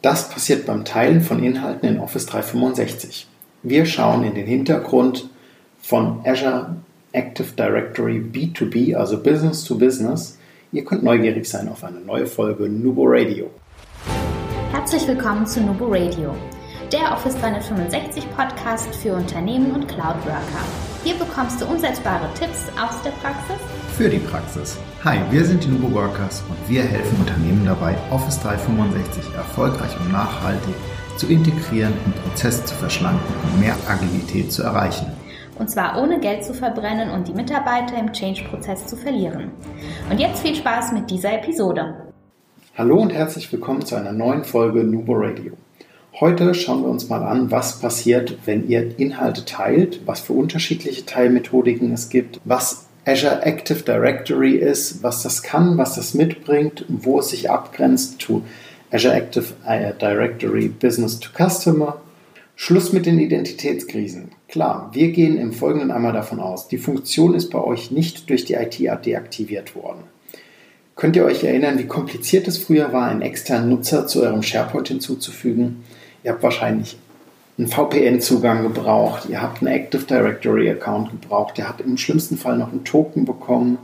Das passiert beim Teilen von Inhalten in Office 365. Wir schauen in den Hintergrund von Azure Active Directory B2B, also Business to Business. Ihr könnt neugierig sein auf eine neue Folge Nubo Radio. Herzlich willkommen zu Nubo Radio, der Office 365 Podcast für Unternehmen und Cloud Worker. Hier bekommst du umsetzbare Tipps aus der Praxis für die Praxis. Hi, wir sind die Nubo Workers und wir helfen Unternehmen dabei, Office 365 erfolgreich und nachhaltig zu integrieren, den Prozess zu verschlanken und mehr Agilität zu erreichen. Und zwar ohne Geld zu verbrennen und die Mitarbeiter im Change-Prozess zu verlieren. Und jetzt viel Spaß mit dieser Episode. Hallo und herzlich willkommen zu einer neuen Folge Nubo Radio. Heute schauen wir uns mal an, was passiert, wenn ihr Inhalte teilt, was für unterschiedliche Teilmethodiken es gibt, was Azure Active Directory ist, was das kann, was das mitbringt, wo es sich abgrenzt zu Azure Active äh, Directory Business to Customer. Schluss mit den Identitätskrisen. Klar, wir gehen im Folgenden einmal davon aus, die Funktion ist bei euch nicht durch die IT deaktiviert worden. Könnt ihr euch erinnern, wie kompliziert es früher war, einen externen Nutzer zu eurem SharePoint hinzuzufügen? Ihr habt wahrscheinlich einen VPN-Zugang gebraucht, ihr habt einen Active Directory-Account gebraucht, ihr habt im schlimmsten Fall noch einen Token bekommen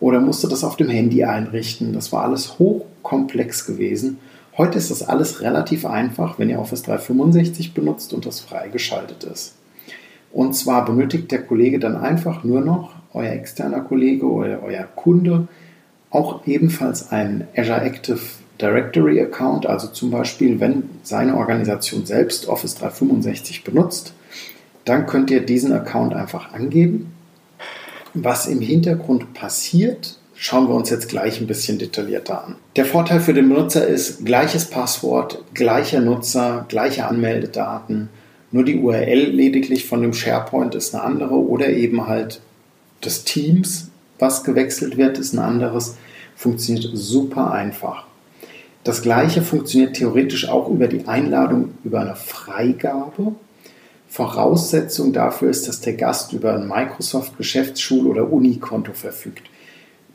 oder musste das auf dem Handy einrichten. Das war alles hochkomplex gewesen. Heute ist das alles relativ einfach, wenn ihr Office 365 benutzt und das freigeschaltet ist. Und zwar benötigt der Kollege dann einfach nur noch, euer externer Kollege oder euer Kunde, auch ebenfalls einen Azure Active Directory Account, also zum Beispiel, wenn seine Organisation selbst Office 365 benutzt, dann könnt ihr diesen Account einfach angeben. Was im Hintergrund passiert, schauen wir uns jetzt gleich ein bisschen detaillierter an. Der Vorteil für den Benutzer ist gleiches Passwort, gleicher Nutzer, gleiche Anmeldedaten, nur die URL lediglich von dem SharePoint ist eine andere oder eben halt das Teams, was gewechselt wird, ist ein anderes. Funktioniert super einfach. Das gleiche funktioniert theoretisch auch über die Einladung über eine Freigabe. Voraussetzung dafür ist, dass der Gast über ein Microsoft Geschäftsschul- oder Uni-Konto verfügt.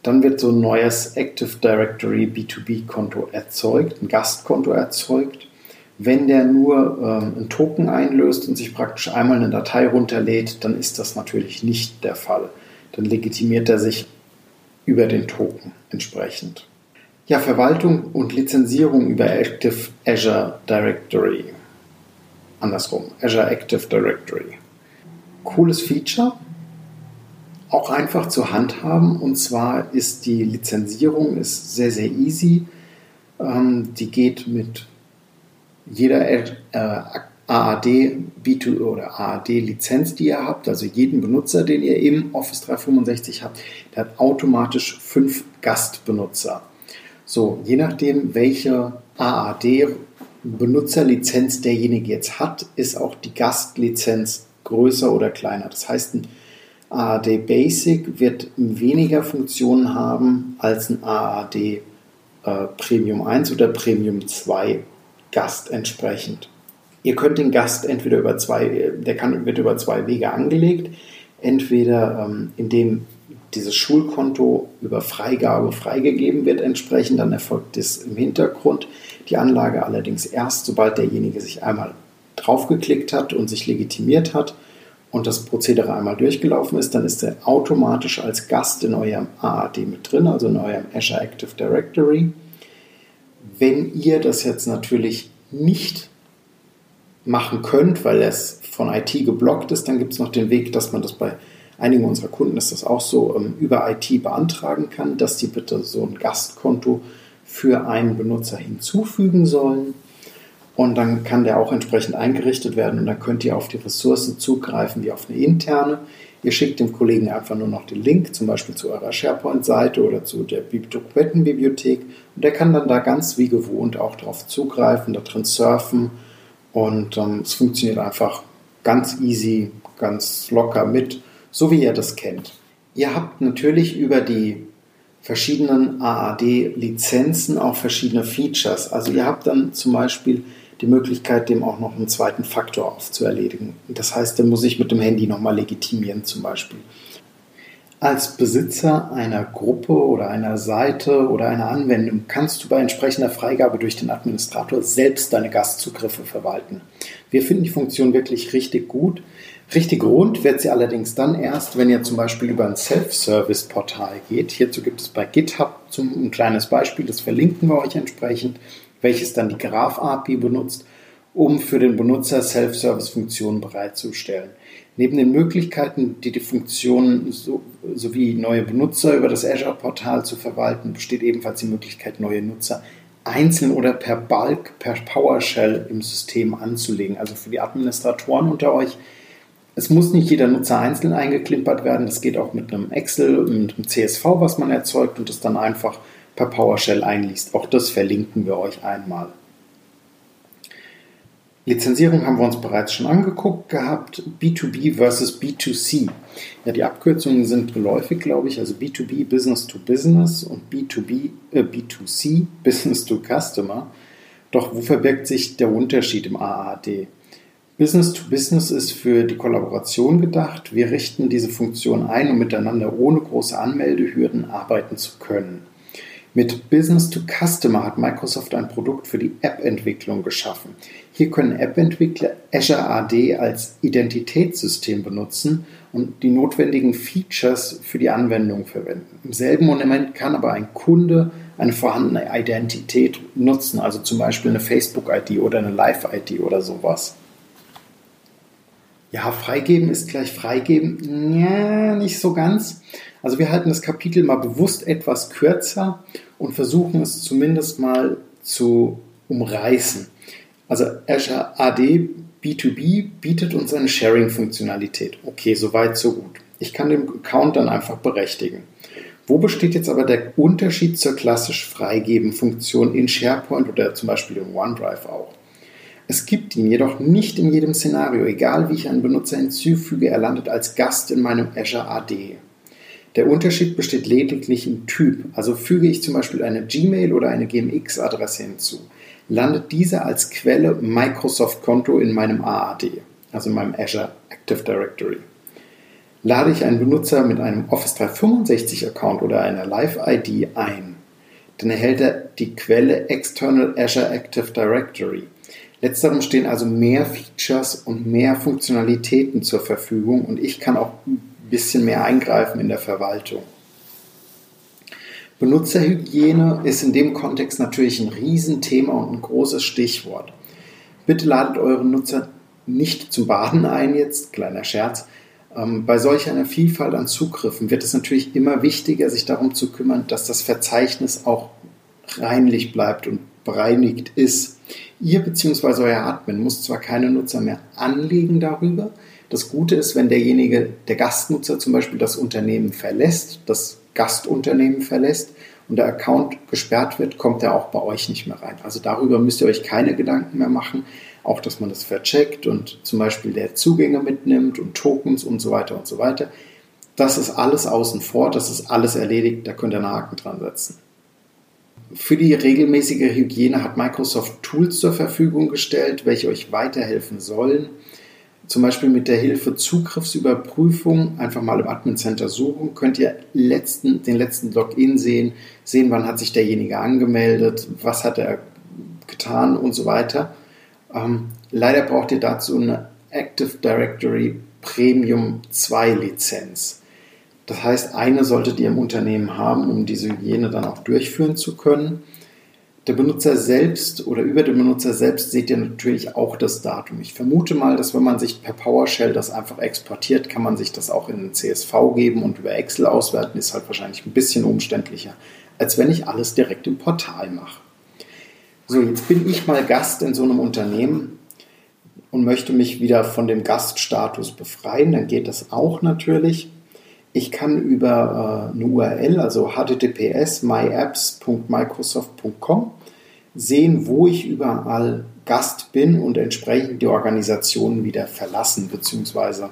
Dann wird so ein neues Active Directory B2B-Konto erzeugt, ein Gastkonto erzeugt. Wenn der nur ähm, einen Token einlöst und sich praktisch einmal eine Datei runterlädt, dann ist das natürlich nicht der Fall. Dann legitimiert er sich über den Token entsprechend. Ja, Verwaltung und Lizenzierung über Active Azure Directory. Andersrum, Azure Active Directory. Cooles Feature, auch einfach zu handhaben. Und zwar ist die Lizenzierung ist sehr, sehr easy. Ähm, die geht mit jeder äh, AAD B2 oder AAD Lizenz, die ihr habt, also jeden Benutzer, den ihr im Office 365 habt, der hat automatisch fünf Gastbenutzer. So, je nachdem, welche AAD-Benutzerlizenz derjenige jetzt hat, ist auch die Gastlizenz größer oder kleiner. Das heißt, ein AAD Basic wird weniger Funktionen haben als ein AAD äh, Premium 1 oder Premium 2 Gast entsprechend. Ihr könnt den Gast entweder über zwei, der kann, wird über zwei Wege angelegt, entweder ähm, indem dieses Schulkonto über Freigabe freigegeben wird entsprechend, dann erfolgt das im Hintergrund. Die Anlage allerdings erst, sobald derjenige sich einmal draufgeklickt hat und sich legitimiert hat und das Prozedere einmal durchgelaufen ist, dann ist er automatisch als Gast in eurem AAD mit drin, also in eurem Azure Active Directory. Wenn ihr das jetzt natürlich nicht machen könnt, weil es von IT geblockt ist, dann gibt es noch den Weg, dass man das bei einigen unserer Kunden ist das auch so, ähm, über IT beantragen kann, dass die bitte so ein Gastkonto für einen Benutzer hinzufügen sollen. Und dann kann der auch entsprechend eingerichtet werden und dann könnt ihr auf die Ressourcen zugreifen wie auf eine interne. Ihr schickt dem Kollegen einfach nur noch den Link, zum Beispiel zu eurer SharePoint-Seite oder zu der Dokumentenbibliothek. Und der kann dann da ganz wie gewohnt auch darauf zugreifen, da drin surfen. Und ähm, es funktioniert einfach ganz easy, ganz locker mit so wie ihr das kennt. Ihr habt natürlich über die verschiedenen AAD-Lizenzen auch verschiedene Features. Also ihr habt dann zum Beispiel die Möglichkeit, dem auch noch einen zweiten Faktor aufzuerledigen. Das heißt, der muss sich mit dem Handy nochmal legitimieren zum Beispiel. Als Besitzer einer Gruppe oder einer Seite oder einer Anwendung kannst du bei entsprechender Freigabe durch den Administrator selbst deine Gastzugriffe verwalten. Wir finden die Funktion wirklich richtig gut. Richtig rund wird sie allerdings dann erst, wenn ihr zum Beispiel über ein Self-Service-Portal geht. Hierzu gibt es bei GitHub ein kleines Beispiel, das verlinken wir euch entsprechend, welches dann die Graph-API benutzt, um für den Benutzer Self-Service-Funktionen bereitzustellen. Neben den Möglichkeiten, die die Funktionen so, sowie neue Benutzer über das Azure-Portal zu verwalten, besteht ebenfalls die Möglichkeit, neue Nutzer einzeln oder per Bulk, per PowerShell im System anzulegen. Also für die Administratoren unter euch, es muss nicht jeder Nutzer einzeln eingeklimpert werden. Das geht auch mit einem Excel, mit einem CSV, was man erzeugt und das dann einfach per PowerShell einliest. Auch das verlinken wir euch einmal. Lizenzierung haben wir uns bereits schon angeguckt gehabt. B2B versus B2C. Ja, die Abkürzungen sind geläufig, glaube ich. Also B2B, Business to Business und B2B, äh, B2C, Business to Customer. Doch wo verbirgt sich der Unterschied im AAD? Business to Business ist für die Kollaboration gedacht. Wir richten diese Funktion ein, um miteinander ohne große Anmeldehürden arbeiten zu können. Mit Business to Customer hat Microsoft ein Produkt für die App-Entwicklung geschaffen. Hier können App-Entwickler Azure AD als Identitätssystem benutzen und die notwendigen Features für die Anwendung verwenden. Im selben Moment kann aber ein Kunde eine vorhandene Identität nutzen, also zum Beispiel eine Facebook-ID oder eine Live-ID oder sowas. Ja, freigeben ist gleich freigeben. Ja, nicht so ganz. Also wir halten das Kapitel mal bewusst etwas kürzer und versuchen es zumindest mal zu umreißen. Also Azure AD B2B bietet uns eine Sharing-Funktionalität. Okay, soweit, so gut. Ich kann den Account dann einfach berechtigen. Wo besteht jetzt aber der Unterschied zur klassisch freigeben Funktion in SharePoint oder zum Beispiel in OneDrive auch? Es gibt ihn jedoch nicht in jedem Szenario. Egal wie ich einen Benutzer hinzufüge, er landet als Gast in meinem Azure AD. Der Unterschied besteht lediglich im Typ. Also füge ich zum Beispiel eine Gmail oder eine GMX-Adresse hinzu landet dieser als Quelle Microsoft-Konto in meinem AAD, also in meinem Azure Active Directory. Lade ich einen Benutzer mit einem Office 365-Account oder einer Live-ID ein, dann erhält er die Quelle External Azure Active Directory. Letzterem stehen also mehr Features und mehr Funktionalitäten zur Verfügung und ich kann auch ein bisschen mehr eingreifen in der Verwaltung. Benutzerhygiene ist in dem Kontext natürlich ein Riesenthema und ein großes Stichwort. Bitte ladet eure Nutzer nicht zum Baden ein jetzt, kleiner Scherz. Ähm, bei solch einer Vielfalt an Zugriffen wird es natürlich immer wichtiger, sich darum zu kümmern, dass das Verzeichnis auch reinlich bleibt und bereinigt ist. Ihr bzw. euer Admin muss zwar keine Nutzer mehr anlegen darüber. Das Gute ist, wenn derjenige, der Gastnutzer zum Beispiel das Unternehmen verlässt, das Gastunternehmen verlässt und der Account gesperrt wird, kommt er auch bei euch nicht mehr rein. Also darüber müsst ihr euch keine Gedanken mehr machen. Auch, dass man das vercheckt und zum Beispiel der Zugänge mitnimmt und Tokens und so weiter und so weiter. Das ist alles außen vor, das ist alles erledigt, da könnt ihr einen Haken dran setzen. Für die regelmäßige Hygiene hat Microsoft Tools zur Verfügung gestellt, welche euch weiterhelfen sollen zum Beispiel mit der Hilfe Zugriffsüberprüfung einfach mal im Admin Center suchen, könnt ihr letzten, den letzten Login sehen, sehen, wann hat sich derjenige angemeldet, was hat er getan und so weiter. Ähm, leider braucht ihr dazu eine Active Directory Premium 2 Lizenz. Das heißt, eine solltet ihr im Unternehmen haben, um diese Hygiene dann auch durchführen zu können. Der Benutzer selbst oder über den Benutzer selbst seht ihr natürlich auch das Datum. Ich vermute mal, dass wenn man sich per PowerShell das einfach exportiert, kann man sich das auch in den CSV geben und über Excel auswerten. Ist halt wahrscheinlich ein bisschen umständlicher, als wenn ich alles direkt im Portal mache. So, jetzt bin ich mal Gast in so einem Unternehmen und möchte mich wieder von dem Gaststatus befreien. Dann geht das auch natürlich. Ich kann über äh, eine URL, also https myapps.microsoft.com, sehen, wo ich überall Gast bin und entsprechend die Organisationen wieder verlassen bzw.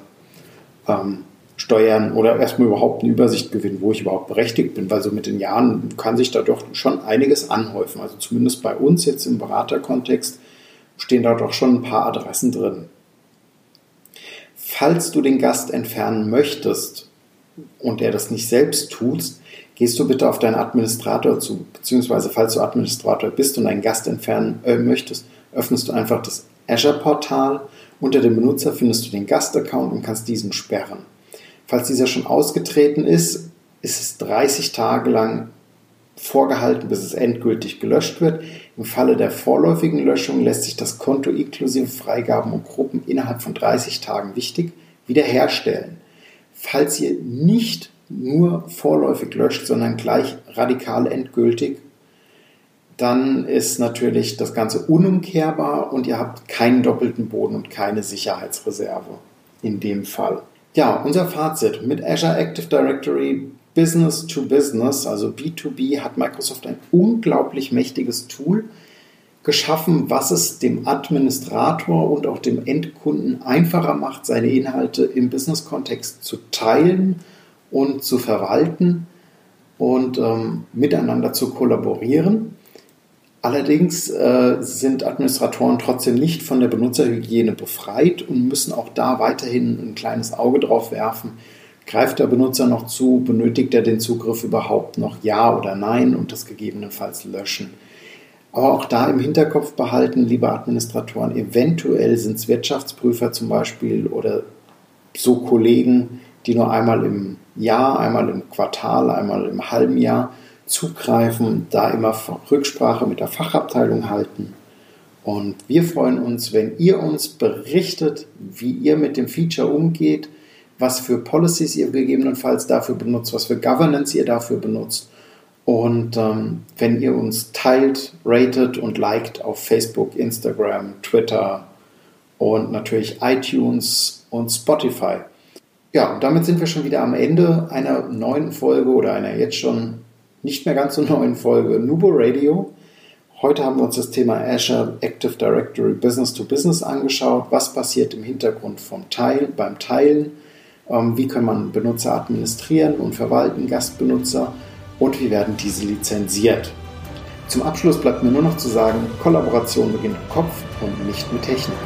Ähm, steuern oder erstmal überhaupt eine Übersicht gewinnen, wo ich überhaupt berechtigt bin, weil so mit den Jahren kann sich da doch schon einiges anhäufen. Also zumindest bei uns jetzt im Beraterkontext stehen da doch schon ein paar Adressen drin. Falls du den Gast entfernen möchtest, und der das nicht selbst tust, gehst du bitte auf deinen Administrator zu, beziehungsweise falls du Administrator bist und einen Gast entfernen äh, möchtest, öffnest du einfach das Azure-Portal. Unter dem Benutzer findest du den Gast-Account und kannst diesen sperren. Falls dieser schon ausgetreten ist, ist es 30 Tage lang vorgehalten, bis es endgültig gelöscht wird. Im Falle der vorläufigen Löschung lässt sich das Konto inklusive Freigaben und Gruppen innerhalb von 30 Tagen wichtig wiederherstellen. Falls ihr nicht nur vorläufig löscht, sondern gleich radikal endgültig, dann ist natürlich das Ganze unumkehrbar und ihr habt keinen doppelten Boden und keine Sicherheitsreserve in dem Fall. Ja, unser Fazit mit Azure Active Directory Business to Business, also B2B, hat Microsoft ein unglaublich mächtiges Tool geschaffen, was es dem Administrator und auch dem Endkunden einfacher macht, seine Inhalte im Business-Kontext zu teilen und zu verwalten und ähm, miteinander zu kollaborieren. Allerdings äh, sind Administratoren trotzdem nicht von der Benutzerhygiene befreit und müssen auch da weiterhin ein kleines Auge drauf werfen, Greift der Benutzer noch zu? Benötigt er den Zugriff überhaupt noch? Ja oder nein? Und das gegebenenfalls löschen. Aber auch da im Hinterkopf behalten, liebe Administratoren, eventuell sind es Wirtschaftsprüfer zum Beispiel oder so Kollegen, die nur einmal im Jahr, einmal im Quartal, einmal im halben Jahr zugreifen, da immer Rücksprache mit der Fachabteilung halten. Und wir freuen uns, wenn ihr uns berichtet, wie ihr mit dem Feature umgeht, was für Policies ihr gegebenenfalls dafür benutzt, was für Governance ihr dafür benutzt. Und ähm, wenn ihr uns teilt, ratet und liked auf Facebook, Instagram, Twitter und natürlich iTunes und Spotify. Ja, und damit sind wir schon wieder am Ende einer neuen Folge oder einer jetzt schon nicht mehr ganz so neuen Folge Nubo Radio. Heute haben wir uns das Thema Azure Active Directory Business to Business angeschaut. Was passiert im Hintergrund vom Teil, beim Teilen? Ähm, wie kann man Benutzer administrieren und verwalten, Gastbenutzer und wie werden diese lizenziert. Zum Abschluss bleibt mir nur noch zu sagen, Kollaboration beginnt im Kopf und nicht mit Technik.